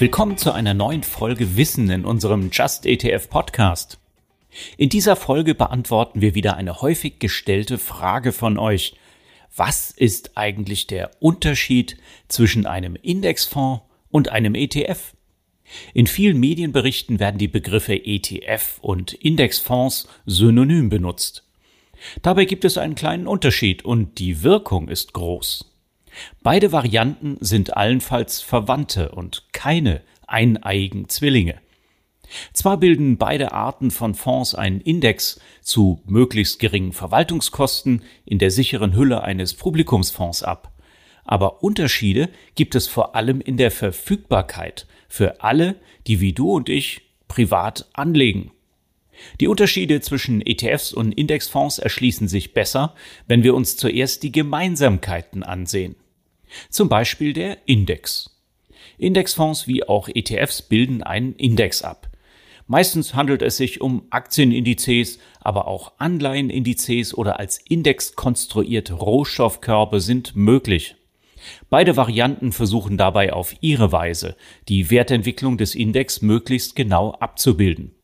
Willkommen zu einer neuen Folge Wissen in unserem Just ETF Podcast. In dieser Folge beantworten wir wieder eine häufig gestellte Frage von euch. Was ist eigentlich der Unterschied zwischen einem Indexfonds und einem ETF? In vielen Medienberichten werden die Begriffe ETF und Indexfonds synonym benutzt. Dabei gibt es einen kleinen Unterschied und die Wirkung ist groß. Beide Varianten sind allenfalls Verwandte und keine eineiigen Zwillinge. Zwar bilden beide Arten von Fonds einen Index zu möglichst geringen Verwaltungskosten in der sicheren Hülle eines Publikumsfonds ab, aber Unterschiede gibt es vor allem in der Verfügbarkeit für alle, die wie du und ich privat anlegen. Die Unterschiede zwischen ETFs und Indexfonds erschließen sich besser, wenn wir uns zuerst die Gemeinsamkeiten ansehen. Zum Beispiel der Index. Indexfonds wie auch ETFs bilden einen Index ab. Meistens handelt es sich um Aktienindizes, aber auch Anleihenindizes oder als Index konstruierte Rohstoffkörbe sind möglich. Beide Varianten versuchen dabei auf ihre Weise, die Wertentwicklung des Index möglichst genau abzubilden.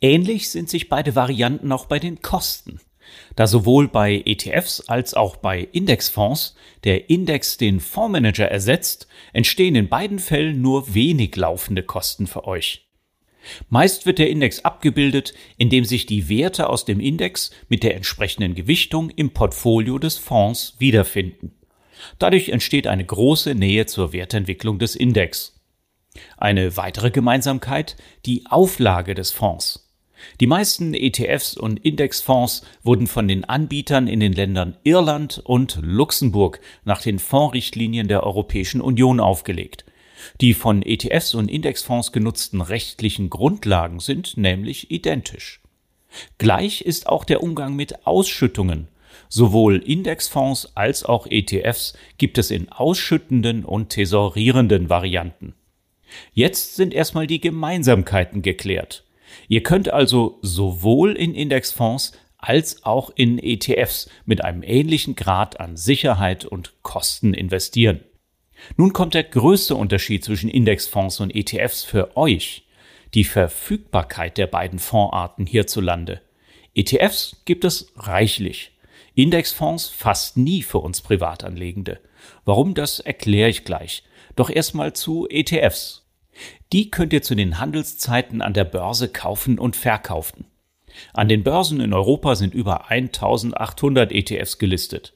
Ähnlich sind sich beide Varianten auch bei den Kosten. Da sowohl bei ETFs als auch bei Indexfonds der Index den Fondsmanager ersetzt, entstehen in beiden Fällen nur wenig laufende Kosten für euch. Meist wird der Index abgebildet, indem sich die Werte aus dem Index mit der entsprechenden Gewichtung im Portfolio des Fonds wiederfinden. Dadurch entsteht eine große Nähe zur Wertentwicklung des Index. Eine weitere Gemeinsamkeit die Auflage des Fonds. Die meisten ETFs und Indexfonds wurden von den Anbietern in den Ländern Irland und Luxemburg nach den Fondsrichtlinien der Europäischen Union aufgelegt. Die von ETFs und Indexfonds genutzten rechtlichen Grundlagen sind nämlich identisch. Gleich ist auch der Umgang mit Ausschüttungen. Sowohl Indexfonds als auch ETFs gibt es in ausschüttenden und tesorierenden Varianten. Jetzt sind erstmal die Gemeinsamkeiten geklärt. Ihr könnt also sowohl in Indexfonds als auch in ETFs mit einem ähnlichen Grad an Sicherheit und Kosten investieren. Nun kommt der größte Unterschied zwischen Indexfonds und ETFs für euch. Die Verfügbarkeit der beiden Fondsarten hierzulande. ETFs gibt es reichlich. Indexfonds fast nie für uns Privatanlegende. Warum, das erkläre ich gleich. Doch erstmal zu ETFs. Die könnt ihr zu den Handelszeiten an der Börse kaufen und verkaufen. An den Börsen in Europa sind über 1800 ETFs gelistet.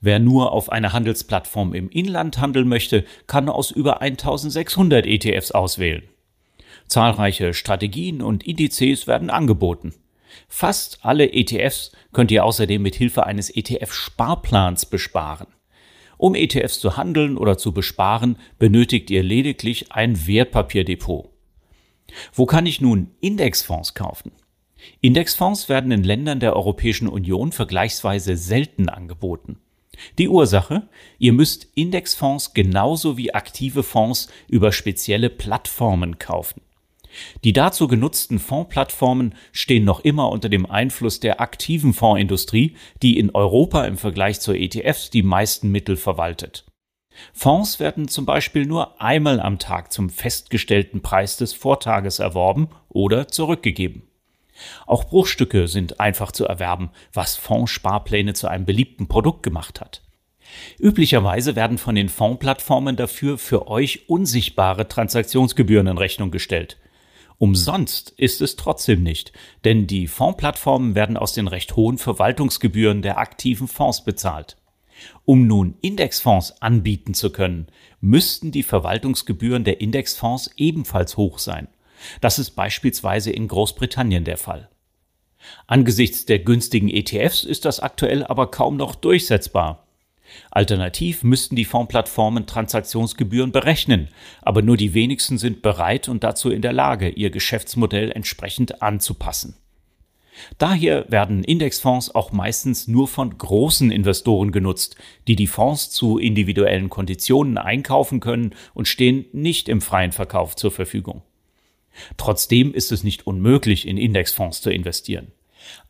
Wer nur auf einer Handelsplattform im Inland handeln möchte, kann aus über 1600 ETFs auswählen. Zahlreiche Strategien und Indizes werden angeboten. Fast alle ETFs könnt ihr außerdem mit Hilfe eines ETF-Sparplans besparen. Um ETFs zu handeln oder zu besparen, benötigt ihr lediglich ein Wertpapierdepot. Wo kann ich nun Indexfonds kaufen? Indexfonds werden in Ländern der Europäischen Union vergleichsweise selten angeboten. Die Ursache? Ihr müsst Indexfonds genauso wie aktive Fonds über spezielle Plattformen kaufen. Die dazu genutzten Fondsplattformen stehen noch immer unter dem Einfluss der aktiven Fondsindustrie, die in Europa im Vergleich zur ETFs die meisten Mittel verwaltet. Fonds werden zum Beispiel nur einmal am Tag zum festgestellten Preis des Vortages erworben oder zurückgegeben. Auch Bruchstücke sind einfach zu erwerben, was Fondssparpläne zu einem beliebten Produkt gemacht hat. Üblicherweise werden von den Fondsplattformen dafür für euch unsichtbare Transaktionsgebühren in Rechnung gestellt. Umsonst ist es trotzdem nicht, denn die Fondsplattformen werden aus den recht hohen Verwaltungsgebühren der aktiven Fonds bezahlt. Um nun Indexfonds anbieten zu können, müssten die Verwaltungsgebühren der Indexfonds ebenfalls hoch sein. Das ist beispielsweise in Großbritannien der Fall. Angesichts der günstigen ETFs ist das aktuell aber kaum noch durchsetzbar. Alternativ müssten die Fondsplattformen Transaktionsgebühren berechnen, aber nur die wenigsten sind bereit und dazu in der Lage, ihr Geschäftsmodell entsprechend anzupassen. Daher werden Indexfonds auch meistens nur von großen Investoren genutzt, die die Fonds zu individuellen Konditionen einkaufen können und stehen nicht im freien Verkauf zur Verfügung. Trotzdem ist es nicht unmöglich, in Indexfonds zu investieren.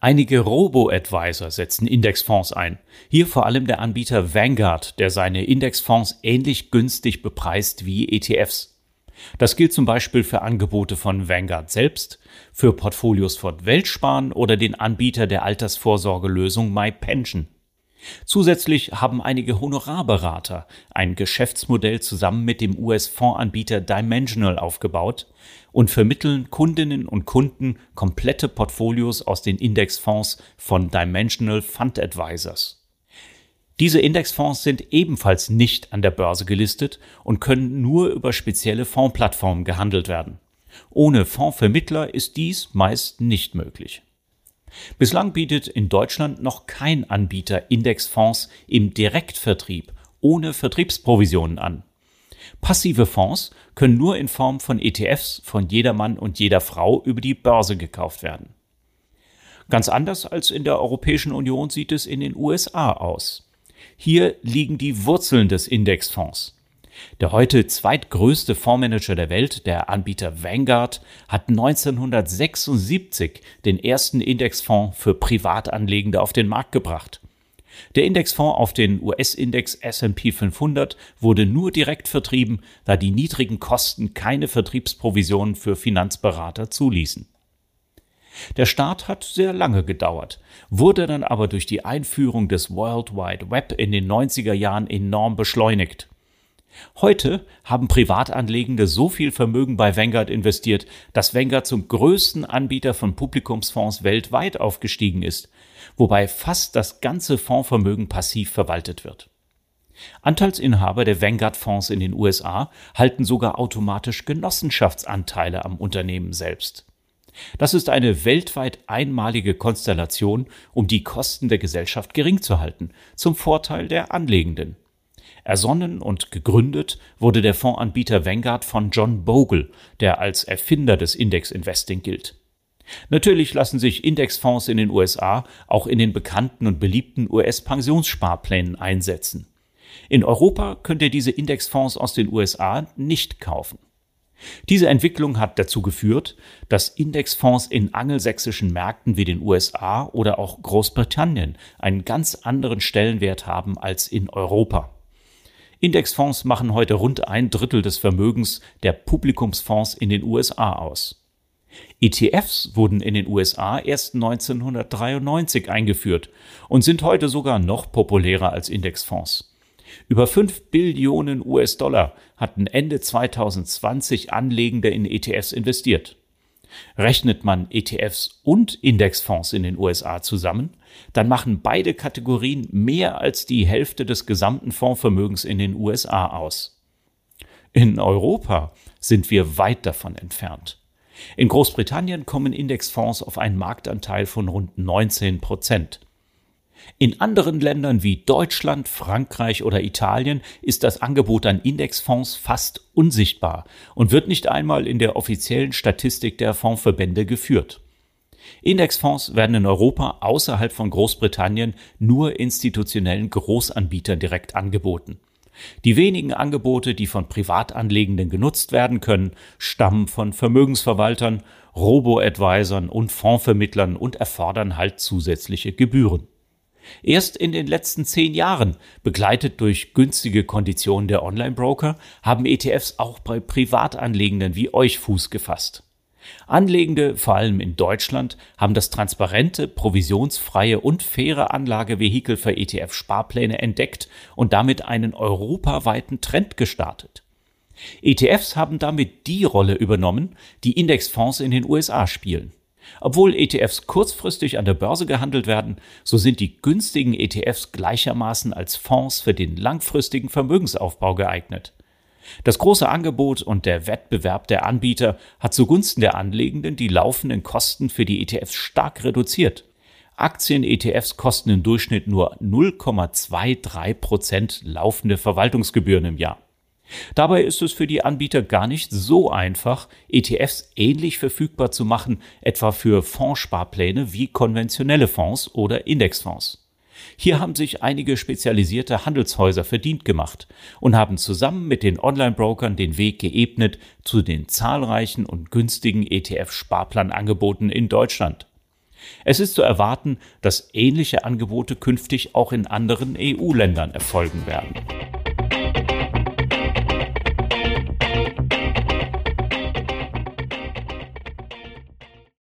Einige Robo-Advisor setzen Indexfonds ein. Hier vor allem der Anbieter Vanguard, der seine Indexfonds ähnlich günstig bepreist wie ETFs. Das gilt zum Beispiel für Angebote von Vanguard selbst, für Portfolios von Weltsparen oder den Anbieter der Altersvorsorgelösung MyPension. Zusätzlich haben einige Honorarberater ein Geschäftsmodell zusammen mit dem US-Fondsanbieter Dimensional aufgebaut und vermitteln Kundinnen und Kunden komplette Portfolios aus den Indexfonds von Dimensional Fund Advisors. Diese Indexfonds sind ebenfalls nicht an der Börse gelistet und können nur über spezielle Fondsplattformen gehandelt werden. Ohne Fondsvermittler ist dies meist nicht möglich. Bislang bietet in Deutschland noch kein Anbieter Indexfonds im Direktvertrieb ohne Vertriebsprovisionen an. Passive Fonds können nur in Form von ETFs von jedermann und jeder Frau über die Börse gekauft werden. Ganz anders als in der Europäischen Union sieht es in den USA aus. Hier liegen die Wurzeln des Indexfonds. Der heute zweitgrößte Fondsmanager der Welt, der Anbieter Vanguard, hat 1976 den ersten Indexfonds für Privatanlegende auf den Markt gebracht. Der Indexfonds auf den US-Index S&P 500 wurde nur direkt vertrieben, da die niedrigen Kosten keine Vertriebsprovisionen für Finanzberater zuließen. Der Start hat sehr lange gedauert, wurde dann aber durch die Einführung des World Wide Web in den 90er Jahren enorm beschleunigt. Heute haben Privatanlegende so viel Vermögen bei Vanguard investiert, dass Vanguard zum größten Anbieter von Publikumsfonds weltweit aufgestiegen ist, wobei fast das ganze Fondsvermögen passiv verwaltet wird. Anteilsinhaber der Vanguard-Fonds in den USA halten sogar automatisch Genossenschaftsanteile am Unternehmen selbst. Das ist eine weltweit einmalige Konstellation, um die Kosten der Gesellschaft gering zu halten, zum Vorteil der Anlegenden. Ersonnen und gegründet wurde der Fondsanbieter Vanguard von John Bogle, der als Erfinder des Index-Investing gilt. Natürlich lassen sich Indexfonds in den USA auch in den bekannten und beliebten US-Pensionssparplänen einsetzen. In Europa könnt ihr diese Indexfonds aus den USA nicht kaufen. Diese Entwicklung hat dazu geführt, dass Indexfonds in angelsächsischen Märkten wie den USA oder auch Großbritannien einen ganz anderen Stellenwert haben als in Europa. Indexfonds machen heute rund ein Drittel des Vermögens der Publikumsfonds in den USA aus. ETFs wurden in den USA erst 1993 eingeführt und sind heute sogar noch populärer als Indexfonds. Über 5 Billionen US-Dollar hatten Ende 2020 Anlegende in ETFs investiert. Rechnet man ETFs und Indexfonds in den USA zusammen, dann machen beide Kategorien mehr als die Hälfte des gesamten Fondsvermögens in den USA aus. In Europa sind wir weit davon entfernt. In Großbritannien kommen Indexfonds auf einen Marktanteil von rund 19 Prozent. In anderen Ländern wie Deutschland, Frankreich oder Italien ist das Angebot an Indexfonds fast unsichtbar und wird nicht einmal in der offiziellen Statistik der Fondsverbände geführt. Indexfonds werden in Europa außerhalb von Großbritannien nur institutionellen Großanbietern direkt angeboten. Die wenigen Angebote, die von Privatanlegenden genutzt werden können, stammen von Vermögensverwaltern, Robo-Advisern und Fondsvermittlern und erfordern halt zusätzliche Gebühren. Erst in den letzten zehn Jahren, begleitet durch günstige Konditionen der Online-Broker, haben ETFs auch bei Privatanlegenden wie euch Fuß gefasst. Anlegende, vor allem in Deutschland, haben das transparente, provisionsfreie und faire Anlagevehikel für ETF-Sparpläne entdeckt und damit einen europaweiten Trend gestartet. ETFs haben damit die Rolle übernommen, die Indexfonds in den USA spielen. Obwohl ETFs kurzfristig an der Börse gehandelt werden, so sind die günstigen ETFs gleichermaßen als Fonds für den langfristigen Vermögensaufbau geeignet. Das große Angebot und der Wettbewerb der Anbieter hat zugunsten der Anlegenden die laufenden Kosten für die ETFs stark reduziert. Aktien-ETFs kosten im Durchschnitt nur 0,23 Prozent laufende Verwaltungsgebühren im Jahr. Dabei ist es für die Anbieter gar nicht so einfach, ETFs ähnlich verfügbar zu machen, etwa für Fondssparpläne wie konventionelle Fonds oder Indexfonds. Hier haben sich einige spezialisierte Handelshäuser verdient gemacht und haben zusammen mit den Online-Brokern den Weg geebnet zu den zahlreichen und günstigen ETF-Sparplanangeboten in Deutschland. Es ist zu erwarten, dass ähnliche Angebote künftig auch in anderen EU-Ländern erfolgen werden.